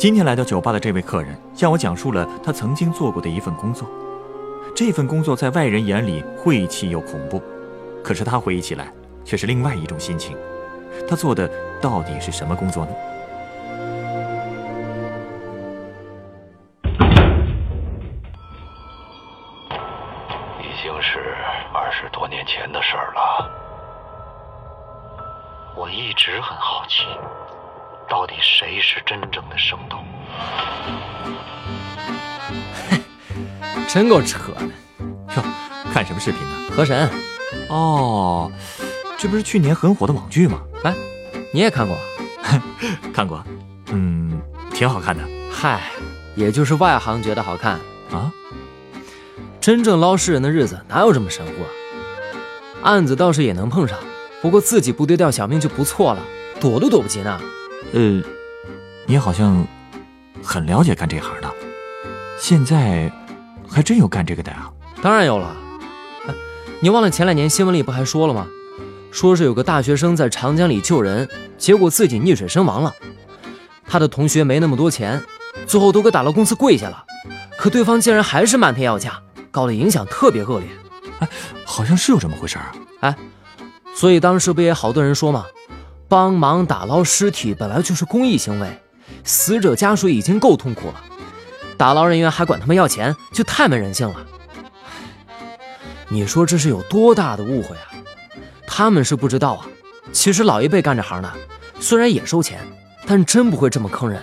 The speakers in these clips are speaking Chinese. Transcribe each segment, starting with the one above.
今天来到酒吧的这位客人向我讲述了他曾经做过的一份工作。这份工作在外人眼里晦气又恐怖，可是他回忆起来却是另外一种心情。他做的到底是什么工作呢？真够扯的！哟，看什么视频呢？河神，哦，这不是去年很火的网剧吗？哎，你也看过？看过，嗯，挺好看的。嗨，也就是外行觉得好看啊。真正捞尸人的日子哪有这么神乎啊？案子倒是也能碰上，不过自己不丢掉小命就不错了，躲都躲不及呢。呃，你好像很了解干这行的，现在还真有干这个的啊？当然有了。哎，你忘了前两年新闻里不还说了吗？说是有个大学生在长江里救人，结果自己溺水身亡了。他的同学没那么多钱，最后都给打捞公司跪下了，可对方竟然还是漫天要价，搞得影响特别恶劣。哎，好像是有这么回事啊。哎，所以当时不也好多人说吗？帮忙打捞尸体本来就是公益行为，死者家属已经够痛苦了，打捞人员还管他们要钱，就太没人性了。你说这是有多大的误会啊？他们是不知道啊，其实老一辈干这行的，虽然也收钱，但真不会这么坑人，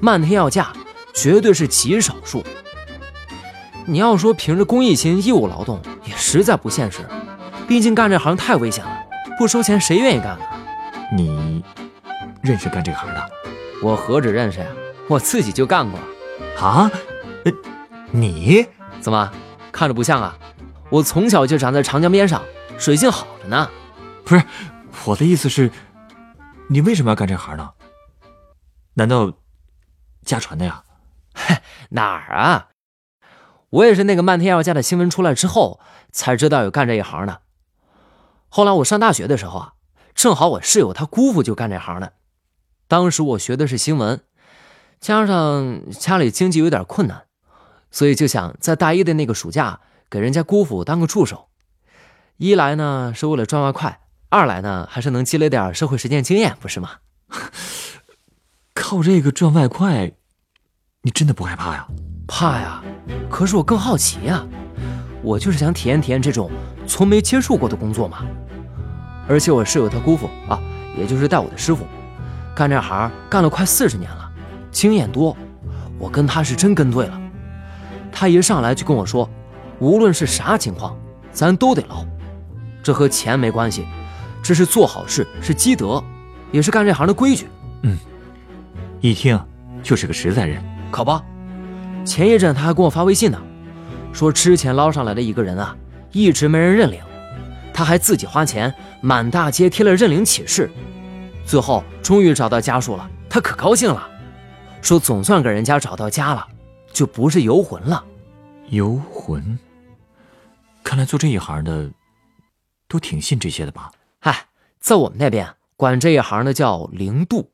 漫天要价，绝对是极少数。你要说凭着公益心义务劳动，也实在不现实，毕竟干这行太危险了，不收钱谁愿意干呢？你认识干这行的？我何止认识呀，我自己就干过。啊？呃，你怎么看着不像啊？我从小就长在长江边上，水性好着呢。不是，我的意思是，你为什么要干这行呢？难道家传的呀？嘿，哪儿啊？我也是那个漫天要价的新闻出来之后才知道有干这一行的。后来我上大学的时候啊，正好我室友他姑父就干这行的。当时我学的是新闻，加上家里经济有点困难，所以就想在大一的那个暑假给人家姑父当个助手。一来呢是为了赚外快，二来呢还是能积累点社会实践经验，不是吗？靠这个赚外快，你真的不害怕呀？怕呀，可是我更好奇呀，我就是想体验体验这种从没接触过的工作嘛。而且我室友他姑父啊，也就是带我的师傅，干这行干了快四十年了，经验多，我跟他是真跟对了。他一上来就跟我说，无论是啥情况，咱都得捞，这和钱没关系，这是做好事，是积德，也是干这行的规矩。嗯，一听就是个实在人，可不。前一阵他还给我发微信呢，说之前捞上来的一个人啊，一直没人认领，他还自己花钱满大街贴了认领启事，最后终于找到家属了，他可高兴了，说总算给人家找到家了，就不是游魂了。游魂？看来做这一行的都挺信这些的吧？嗨，在我们那边管这一行的叫灵度，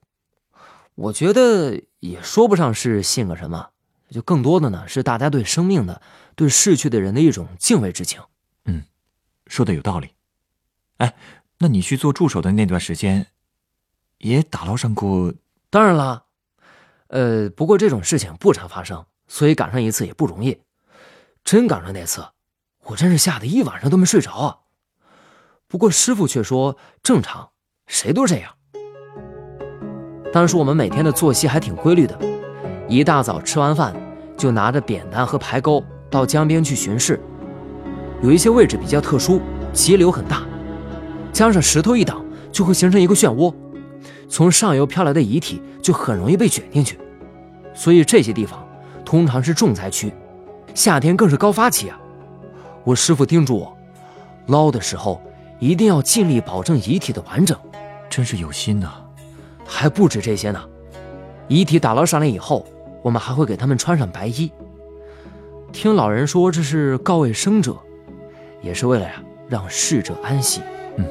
我觉得也说不上是信个什么。就更多的呢，是大家对生命的、对逝去的人的一种敬畏之情。嗯，说的有道理。哎，那你去做助手的那段时间，也打捞上过？当然了，呃，不过这种事情不常发生，所以赶上一次也不容易。真赶上那次，我真是吓得一晚上都没睡着啊。不过师傅却说正常，谁都这样。当时我们每天的作息还挺规律的。一大早吃完饭，就拿着扁担和排钩到江边去巡视。有一些位置比较特殊，急流很大，加上石头一挡，就会形成一个漩涡，从上游飘来的遗体就很容易被卷进去。所以这些地方通常是重灾区，夏天更是高发期啊。我师傅叮嘱我，捞的时候一定要尽力保证遗体的完整。真是有心呐！还不止这些呢，遗体打捞上来以后，我们还会给他们穿上白衣。听老人说，这是告慰生者，也是为了呀让逝者安息。嗯，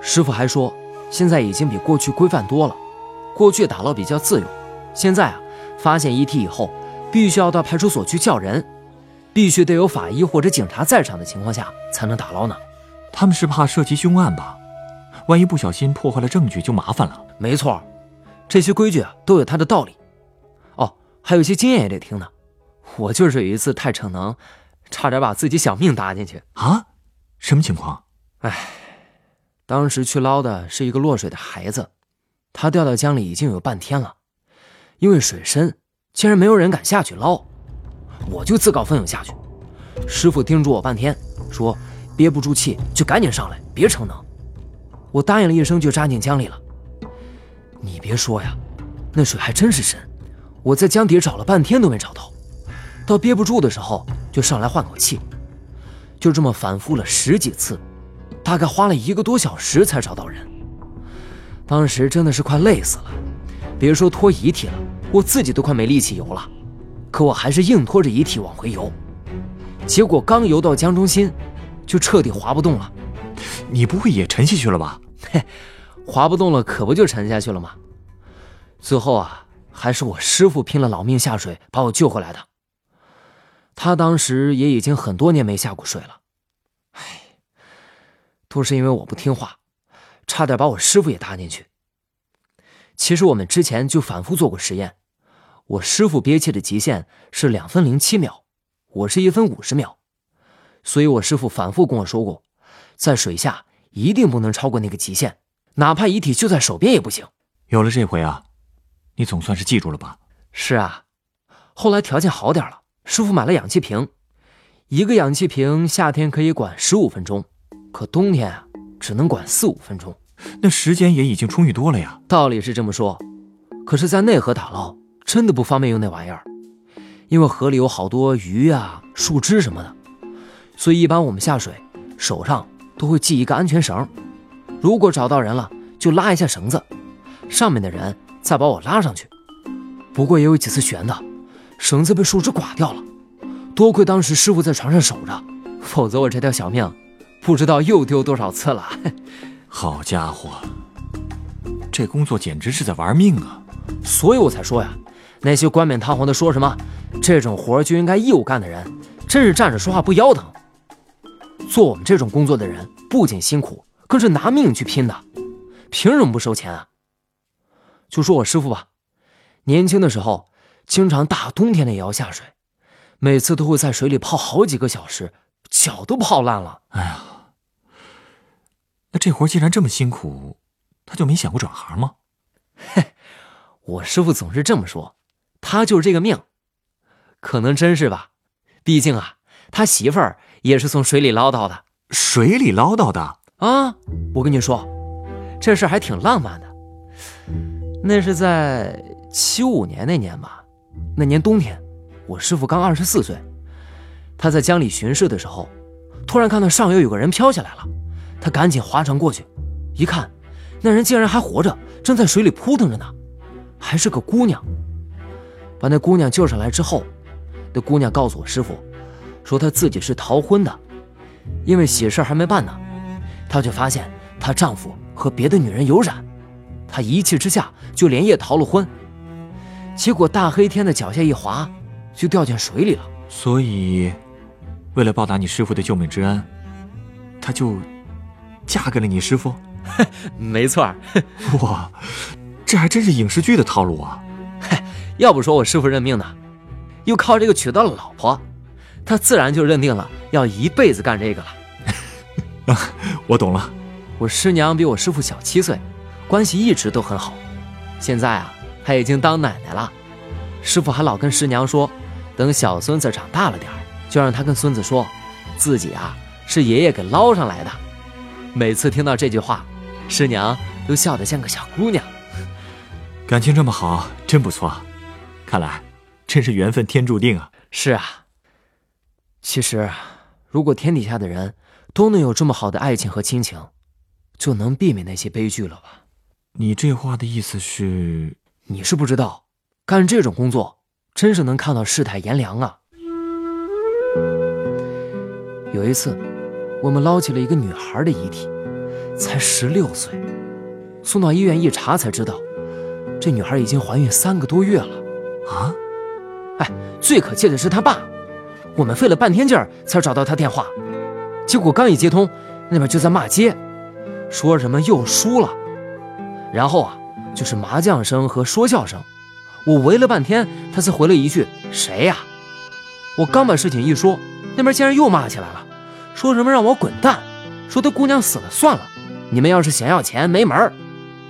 师傅还说，现在已经比过去规范多了。过去打捞比较自由，现在啊，发现遗体以后，必须要到派出所去叫人，必须得有法医或者警察在场的情况下才能打捞呢。他们是怕涉及凶案吧？万一不小心破坏了证据，就麻烦了。没错，这些规矩啊都有它的道理。哦，还有一些经验也得听呢。我就是有一次太逞能，差点把自己小命搭进去啊！什么情况？哎，当时去捞的是一个落水的孩子。他掉到江里已经有半天了，因为水深，竟然没有人敢下去捞，我就自告奋勇下去。师傅叮嘱我半天，说憋不住气就赶紧上来，别逞能。我答应了一声，就扎进江里了。你别说呀，那水还真是深，我在江底找了半天都没找到，到憋不住的时候就上来换口气，就这么反复了十几次，大概花了一个多小时才找到人。当时真的是快累死了，别说拖遗体了，我自己都快没力气游了。可我还是硬拖着遗体往回游，结果刚游到江中心，就彻底滑不动了。你不会也沉下去了吧？嘿，滑不动了，可不就沉下去了吗？最后啊，还是我师傅拼了老命下水把我救回来的。他当时也已经很多年没下过水了，唉，都是因为我不听话。差点把我师傅也搭进去。其实我们之前就反复做过实验，我师傅憋气的极限是两分零七秒，我是一分五十秒，所以我师傅反复跟我说过，在水下一定不能超过那个极限，哪怕遗体就在手边也不行。有了这回啊，你总算是记住了吧？是啊，后来条件好点了，师傅买了氧气瓶，一个氧气瓶夏天可以管十五分钟，可冬天啊。只能管四五分钟，那时间也已经充裕多了呀。道理是这么说，可是，在内河打捞真的不方便用那玩意儿，因为河里有好多鱼啊、树枝什么的，所以一般我们下水手上都会系一个安全绳。如果找到人了，就拉一下绳子，上面的人再把我拉上去。不过也有几次悬的，绳子被树枝刮掉了，多亏当时师傅在船上守着，否则我这条小命。不知道又丢多少次了，好家伙，这工作简直是在玩命啊！所以我才说呀，那些冠冕堂皇的说什么这种活就应该义务干的人，真是站着说话不腰疼。做我们这种工作的人，不仅辛苦，更是拿命去拼的，凭什么不收钱啊？就说我师傅吧，年轻的时候，经常大冬天的也要下水，每次都会在水里泡好几个小时，脚都泡烂了。哎呀！那这活既然这么辛苦，他就没想过转行吗？嘿，我师傅总是这么说，他就是这个命，可能真是吧。毕竟啊，他媳妇儿也是从水里捞到的。水里捞到的啊！我跟你说，这事还挺浪漫的。那是在七五年那年吧，那年冬天，我师傅刚二十四岁，他在江里巡视的时候，突然看到上游有个人飘下来了。他赶紧划船过去，一看，那人竟然还活着，正在水里扑腾着呢，还是个姑娘。把那姑娘救上来之后，那姑娘告诉我师傅，说她自己是逃婚的，因为喜事还没办呢，她就发现她丈夫和别的女人有染，她一气之下就连夜逃了婚，结果大黑天的脚下一滑，就掉进水里了。所以，为了报答你师傅的救命之恩，她就。嫁给了你师傅，没错 哇，这还真是影视剧的套路啊！嘿，要不说我师傅认命呢，又靠这个娶到了老婆，他自然就认定了要一辈子干这个了。啊，我懂了。我师娘比我师傅小七岁，关系一直都很好。现在啊，她已经当奶奶了。师傅还老跟师娘说，等小孙子长大了点就让他跟孙子说，自己啊是爷爷给捞上来的。每次听到这句话，师娘都笑得像个小姑娘。感情这么好，真不错。看来真是缘分天注定啊！是啊，其实，如果天底下的人都能有这么好的爱情和亲情，就能避免那些悲剧了吧？你这话的意思是？你是不知道，干这种工作真是能看到世态炎凉啊。有一次，我们捞起了一个女孩的遗体，才十六岁，送到医院一查才知道，这女孩已经怀孕三个多月了。啊？哎，最可气的是他爸。我们费了半天劲儿才找到他电话，结果刚一接通，那边就在骂街，说什么又输了，然后啊就是麻将声和说笑声。我围了半天，他才回了一句：“谁呀？”我刚把事情一说，那边竟然又骂起来了，说什么让我滚蛋，说他姑娘死了算了，你们要是想要钱没门儿。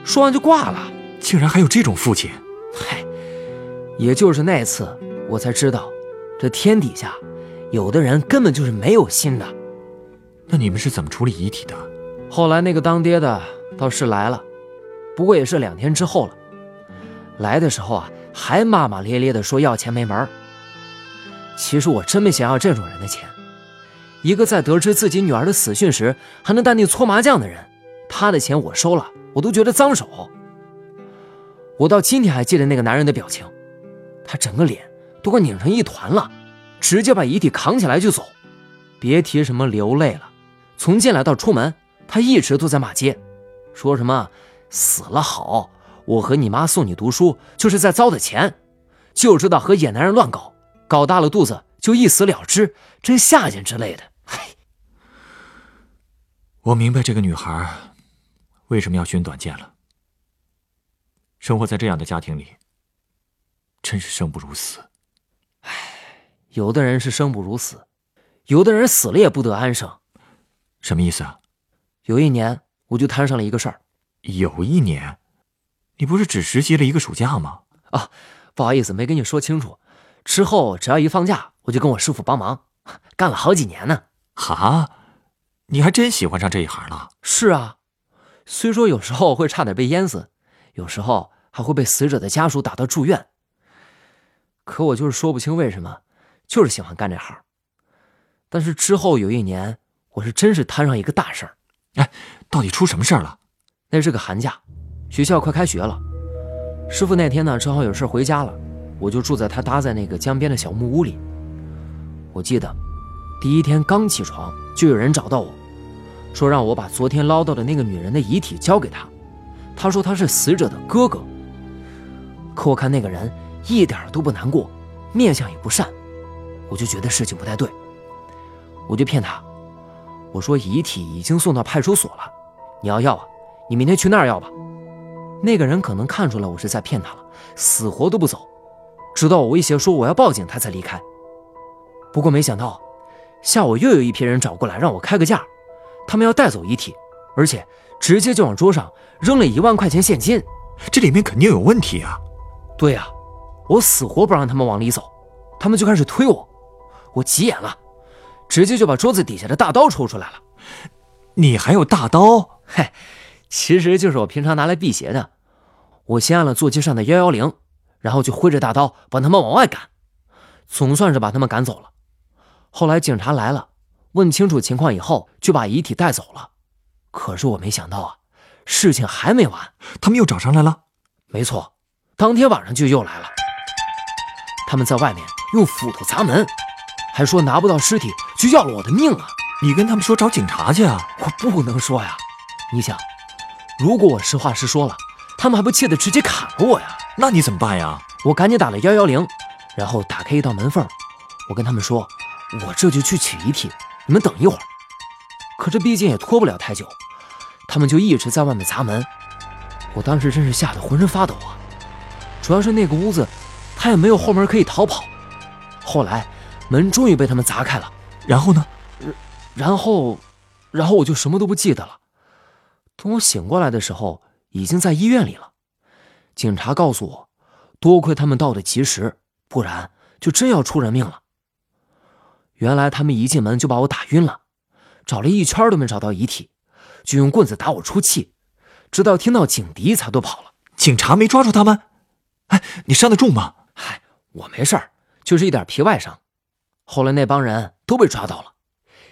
说完就挂了。竟然还有这种父亲！嗨，也就是那次，我才知道，这天底下。有的人根本就是没有心的。那你们是怎么处理遗体的？后来那个当爹的倒是来了，不过也是两天之后了。来的时候啊，还骂骂咧咧的说要钱没门儿其实我真没想要这种人的钱。一个在得知自己女儿的死讯时还能淡定搓麻将的人，他的钱我收了，我都觉得脏手。我到今天还记得那个男人的表情，他整个脸都快拧成一团了。直接把遗体扛起来就走，别提什么流泪了。从进来到出门，他一直都在骂街，说什么死了好，我和你妈送你读书就是在糟蹋钱，就知道和野男人乱搞，搞大了肚子就一死了之，真下贱之类的。嘿，我明白这个女孩为什么要寻短见了。生活在这样的家庭里，真是生不如死。有的人是生不如死，有的人死了也不得安生。什么意思啊？有一年我就摊上了一个事儿。有一年，你不是只实习了一个暑假吗？啊，不好意思，没跟你说清楚。之后只要一放假，我就跟我师傅帮忙，干了好几年呢。哈，你还真喜欢上这一行了？是啊，虽说有时候会差点被淹死，有时候还会被死者的家属打到住院，可我就是说不清为什么。就是喜欢干这行，但是之后有一年，我是真是摊上一个大事儿。哎，到底出什么事儿了？那是个寒假，学校快开学了。师傅那天呢，正好有事回家了，我就住在他搭在那个江边的小木屋里。我记得第一天刚起床，就有人找到我，说让我把昨天捞到的那个女人的遗体交给他。他说他是死者的哥哥。可我看那个人一点都不难过，面相也不善。我就觉得事情不太对，我就骗他，我说遗体已经送到派出所了，你要要啊，你明天去那儿要吧。那个人可能看出来我是在骗他了，死活都不走，直到我威胁说我要报警，他才离开。不过没想到，下午又有一批人找过来让我开个价，他们要带走遗体，而且直接就往桌上扔了一万块钱现金，这里面肯定有问题啊！对呀，我死活不让他们往里走，他们就开始推我。我急眼了，直接就把桌子底下的大刀抽出来了。你还有大刀？嘿，其实就是我平常拿来辟邪的。我先按了座机上的幺幺零，然后就挥着大刀把他们往外赶，总算是把他们赶走了。后来警察来了，问清楚情况以后，就把遗体带走了。可是我没想到啊，事情还没完，他们又找上来了。没错，当天晚上就又来了。他们在外面用斧头砸门。还说拿不到尸体就要了我的命啊！你跟他们说找警察去啊！我不能说呀。你想，如果我实话实说了，他们还不气得直接砍了我呀？那你怎么办呀？我赶紧打了幺幺零，然后打开一道门缝，我跟他们说，我这就去取遗体，你们等一会儿。可这毕竟也拖不了太久，他们就一直在外面砸门。我当时真是吓得浑身发抖啊！主要是那个屋子，他也没有后门可以逃跑。后来。门终于被他们砸开了，然后呢？然后，然后我就什么都不记得了。等我醒过来的时候，已经在医院里了。警察告诉我，多亏他们到的及时，不然就真要出人命了。原来他们一进门就把我打晕了，找了一圈都没找到遗体，就用棍子打我出气，直到听到警笛才都跑了。警察没抓住他们？哎，你伤得重吗？嗨，我没事儿，就是一点皮外伤。后来那帮人都被抓到了。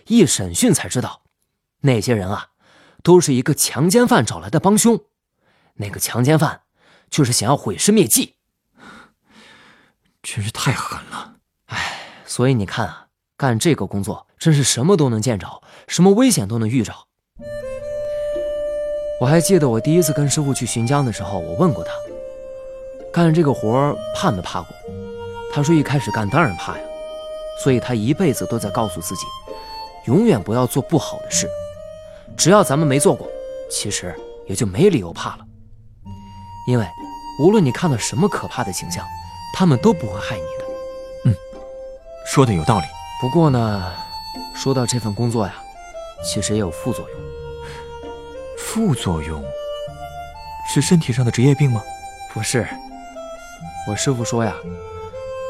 一审讯才知道，那些人啊，都是一个强奸犯找来的帮凶。那个强奸犯就是想要毁尸灭迹，真是太狠了。哎，所以你看啊，干这个工作真是什么都能见着，什么危险都能遇着。我还记得我第一次跟师傅去巡江的时候，我问过他，干这个活怕没怕过？他说一开始干当然怕呀，所以他一辈子都在告诉自己，永远不要做不好的事。只要咱们没做过，其实也就没理由怕了。因为无论你看到什么可怕的景象，他们都不会害你的。嗯，说的有道理。不过呢，说到这份工作呀，其实也有副作用。副作用是身体上的职业病吗？不是，我师傅说呀，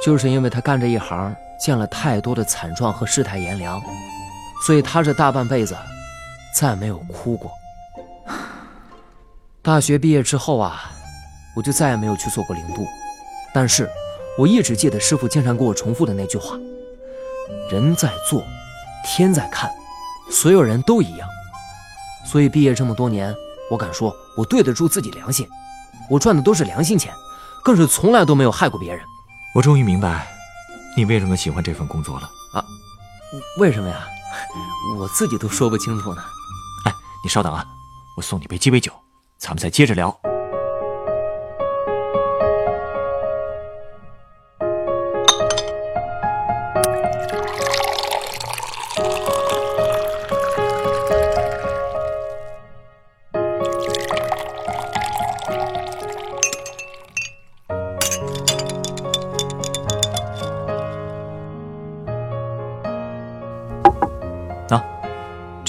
就是因为他干这一行见了太多的惨状和世态炎凉，所以他这大半辈子再没有哭过。大学毕业之后啊，我就再也没有去做过零度，但是我一直记得师傅经常给我重复的那句话：人在做，天在看，所有人都一样。所以毕业这么多年，我敢说，我对得住自己良心，我赚的都是良心钱，更是从来都没有害过别人。我终于明白，你为什么喜欢这份工作了啊？为什么呀？我自己都说不清楚呢。哎，你稍等啊，我送你杯鸡尾酒，咱们再接着聊。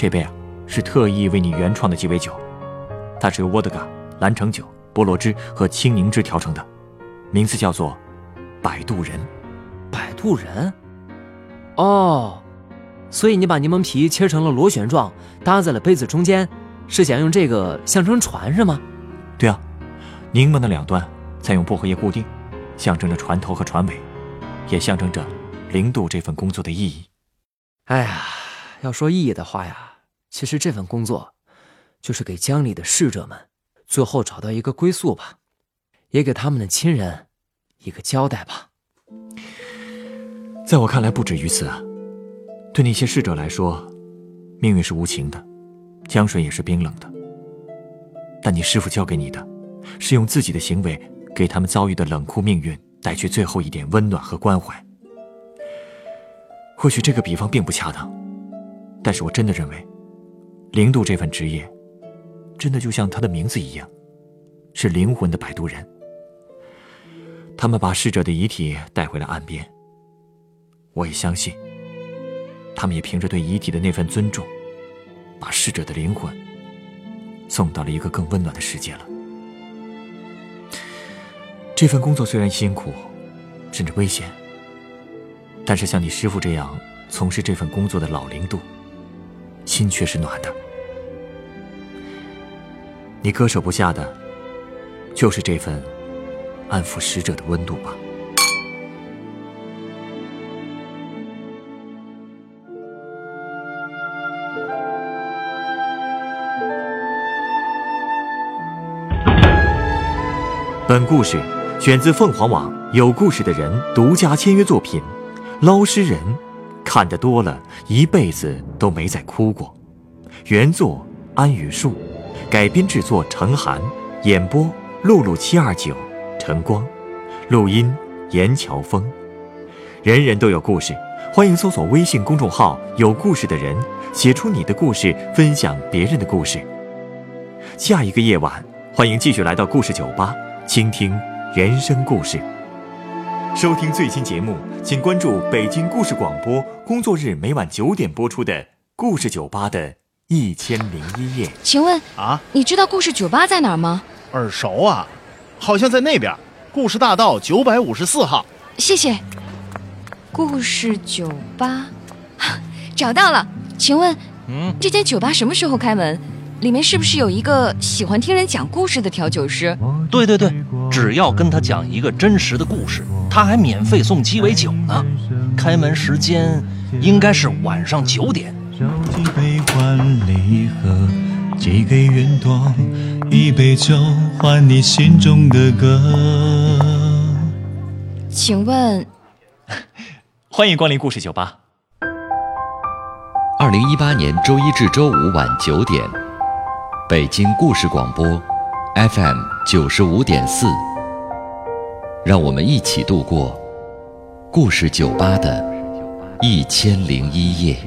这杯啊，是特意为你原创的鸡尾酒，它是由沃德嘎、蓝橙酒、菠萝汁和青柠汁调成的，名字叫做“摆渡人”。摆渡人？哦，所以你把柠檬皮切成了螺旋状，搭在了杯子中间，是想用这个象征船是吗？对啊，柠檬的两端再用薄荷叶固定，象征着船头和船尾，也象征着零度这份工作的意义。哎呀。要说意义的话呀，其实这份工作，就是给江里的逝者们，最后找到一个归宿吧，也给他们的亲人一个交代吧。在我看来，不止于此啊。对那些逝者来说，命运是无情的，江水也是冰冷的。但你师傅教给你的，是用自己的行为，给他们遭遇的冷酷命运带去最后一点温暖和关怀。或许这个比方并不恰当。但是我真的认为，零度这份职业，真的就像他的名字一样，是灵魂的摆渡人。他们把逝者的遗体带回了岸边。我也相信，他们也凭着对遗体的那份尊重，把逝者的灵魂送到了一个更温暖的世界了。这份工作虽然辛苦，甚至危险，但是像你师傅这样从事这份工作的老零度。心却是暖的，你割舍不下的，就是这份安抚使者的温度吧。本故事选自凤凰网有故事的人独家签约作品，《捞尸人》。看得多了，一辈子都没再哭过。原作安雨树，改编制作程寒，演播露露七二九，晨光，录音严乔峰。人人都有故事，欢迎搜索微信公众号“有故事的人”，写出你的故事，分享别人的故事。下一个夜晚，欢迎继续来到故事酒吧，倾听人生故事。收听最新节目，请关注北京故事广播。工作日每晚九点播出的《故事酒吧》的一千零一夜。请问啊，你知道故事酒吧在哪儿吗？耳熟啊，好像在那边，故事大道九百五十四号。谢谢。故事酒吧，找到了。请问，嗯，这间酒吧什么时候开门？里面是不是有一个喜欢听人讲故事的调酒师？对对对，只要跟他讲一个真实的故事，他还免费送鸡尾酒呢。开门时间应该是晚上九点。烧几杯换离合，寄给远方，一杯酒换你心中的歌。请问欢迎光临故事酒吧。二零一八年周一至周五晚九点，北京故事广播，FM 九十五点四。让我们一起度过故事酒吧的一千零一夜。